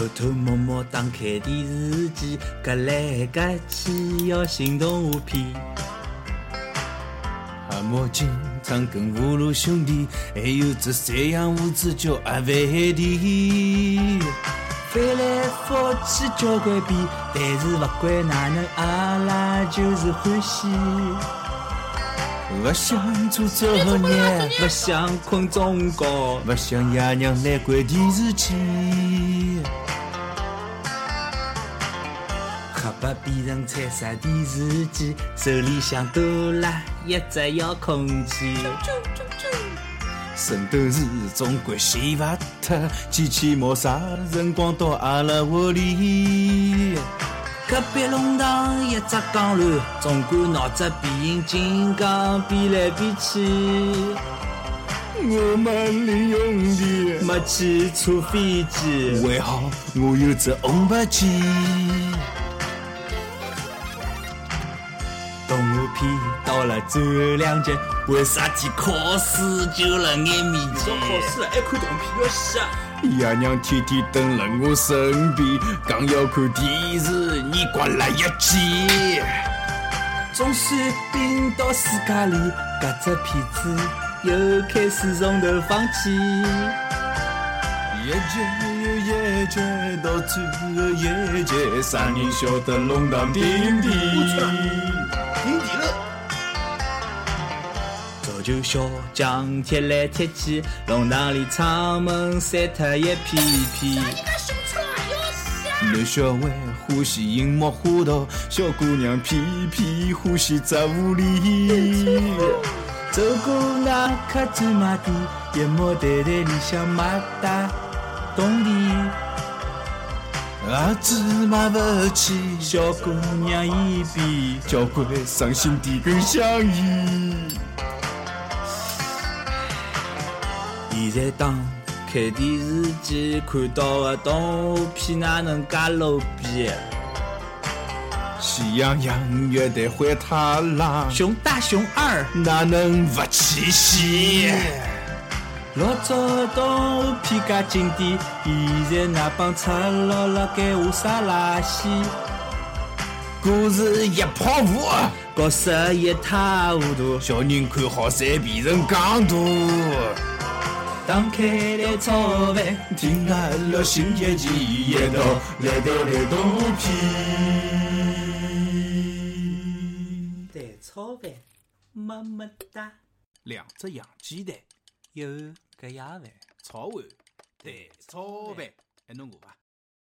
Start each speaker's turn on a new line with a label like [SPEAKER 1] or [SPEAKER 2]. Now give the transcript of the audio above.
[SPEAKER 1] 偷偷摸摸打开电视机，隔来隔去要寻动画片。
[SPEAKER 2] 阿毛经常跟葫芦兄弟，还有只山羊胡子叫阿凡提。
[SPEAKER 1] 翻来覆去交关遍，但是不管哪能，阿拉就是欢喜。
[SPEAKER 2] 不想做作业，
[SPEAKER 1] 不想困中觉，
[SPEAKER 2] 不想爷娘来关电视机。
[SPEAKER 1] 黑白变成彩色电视机，手里向多了一只遥控器。
[SPEAKER 2] 圣斗士总归洗勿脱，机器猫啥辰光到阿拉窝里？
[SPEAKER 1] 隔壁弄堂一只钢卵，总归闹只变形金刚变来变去。
[SPEAKER 2] 我们利用的，
[SPEAKER 1] 没汽车飞机，
[SPEAKER 2] 还好我有只红白机。
[SPEAKER 1] 动画片到了最后两集，为啥体考试就辣眼面前？
[SPEAKER 3] 考试了还看动画片要死啊！
[SPEAKER 2] 爷娘天天蹲辣我身边，讲要看电视，你刮了一记。
[SPEAKER 1] 总算并到世界里，搿只片子又开始从头放起。
[SPEAKER 2] 一节又一节，到最后一节，啥人晓得弄堂顶顶？
[SPEAKER 1] 足球小将踢来踢去，弄堂里窗门散脱一片片。
[SPEAKER 2] 男小孩欢喜樱木花道，小姑娘偏偏欢喜植物里。
[SPEAKER 1] 走过那客专卖店，一毛袋袋里向买大冬梨。
[SPEAKER 2] 儿子买不起，
[SPEAKER 1] 小姑娘一边
[SPEAKER 2] 交关伤心地更想伊。
[SPEAKER 1] 现在打开电视机看到的动画片哪能介 low 逼？
[SPEAKER 2] 喜羊羊乐队灰太狼，
[SPEAKER 1] 熊大熊二
[SPEAKER 2] 哪能不气喜？
[SPEAKER 1] 老早的动画片介经典，现在那帮赤佬佬该画啥垃圾？
[SPEAKER 2] 故事一泡糊，
[SPEAKER 1] 角色一塌糊涂，
[SPEAKER 2] 小人看好赛变成戆大。
[SPEAKER 1] 打开来炒饭，
[SPEAKER 2] 听阿拉新一期一道来到来动画片。
[SPEAKER 1] 蛋炒饭，么么哒。
[SPEAKER 2] 两只洋鸡蛋，
[SPEAKER 1] 一碗隔夜饭，
[SPEAKER 2] 炒碗蛋炒饭，还侬我伐？